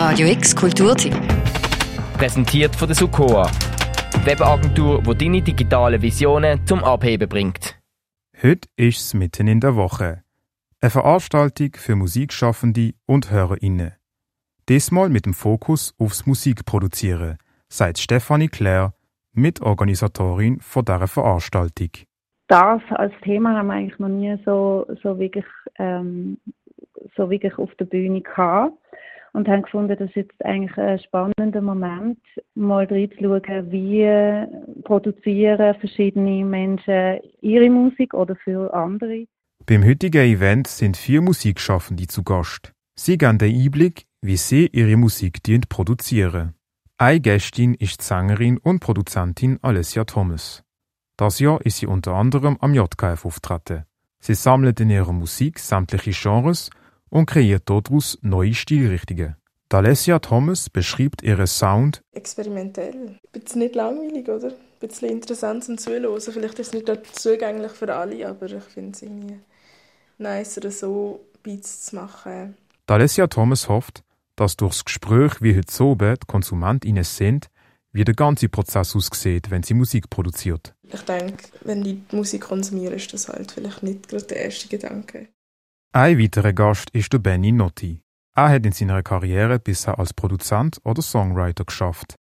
Radio X Kulturteam. Präsentiert von der Sukoa. Webagentur, die deine digitalen Visionen zum Abheben bringt. Heute ist es mitten in der Woche. Eine Veranstaltung für Musikschaffende und HörerInnen. Diesmal mit dem Fokus aufs Musikproduzieren, sagt Stefanie Claire, Mitorganisatorin von dieser Veranstaltung. Das als Thema haben wir eigentlich noch nie so, so, wirklich, ähm, so wirklich auf der Bühne gehabt und haben gefunden, das ist jetzt eigentlich ein spannender Moment, mal reinzuschauen, wie produzieren verschiedene Menschen ihre Musik oder für andere. Beim heutigen Event sind vier Musikschaffende zu Gast. Sie geben den Einblick, wie sie ihre Musik produzieren. Eine Gästin ist die Sängerin und Produzentin Alessia Thomas. Das Jahr ist sie unter anderem am JKF auftreten. Sie sammelt in ihrer Musik sämtliche Genres und kreiert daraus neue Stilrichtungen. Alessia Thomas beschreibt ihren Sound experimentell. Ein bisschen nicht langweilig, oder? Ein bisschen interessant zum Zuhören. Vielleicht ist es nicht zugänglich für alle, aber ich finde es irgendwie nicer, so Beats zu machen. Alessia Thomas hofft, dass durchs Gespräch wie heute oben die KonsumentInnen sind, wie der ganze Prozess aussieht, wenn sie Musik produziert. Ich denke, wenn die Musik konsumieren, ist das halt vielleicht nicht gerade der erste Gedanke. Ein weiterer Gast ist der Benny Notti. Er hat in seiner Karriere bisher als Produzent oder Songwriter geschafft.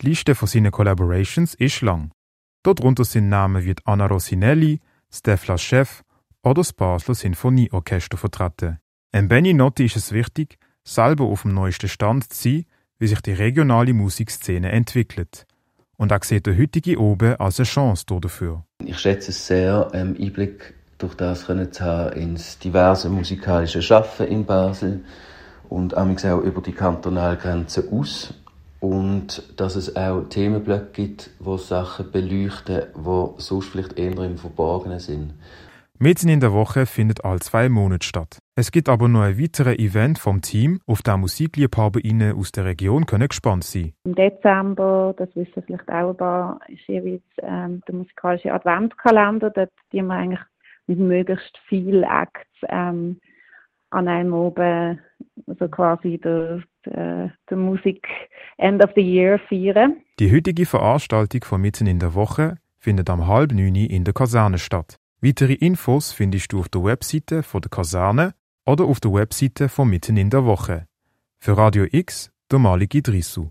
Die Liste von seinen Collaborations ist lang. Darunter sind Namen wie Anna Rossinelli, Stefla Chef oder das Basler Sinfonieorchester vertreten. Ein Benny Notti ist es wichtig, selber auf dem neuesten Stand zu sein, wie sich die regionale Musikszene entwickelt. Und er sieht der heutige Oben als eine Chance dafür. Ich schätze es sehr, ähm, Einblick durch das können haben ins diverse musikalische Schaffen in Basel und auch über die Kantonalgrenzen aus und dass es auch Themenblöcke gibt, wo Sachen beleuchten, wo sonst vielleicht eher im Verborgenen sind. Mitten in der Woche findet all zwei Monate statt. Es gibt aber noch ein weiteres Event vom Team, auf dem MusikliebhaberInnen aus der Region können gespannt sein Im Dezember, das wissen vielleicht auch ein paar, ist jeweils ähm, der musikalische Adventkalender. Dort die wir eigentlich mit möglichst vielen Acts ähm, an einem oben, also quasi der, der, der Musik End of the Year feiern. Die heutige Veranstaltung von Mitten in der Woche findet am halb neun in der Kaserne statt. Weitere Infos findest du auf der Webseite von der Kaserne oder auf der Webseite von Mitten in der Woche. Für Radio X, der Maliki Drisu.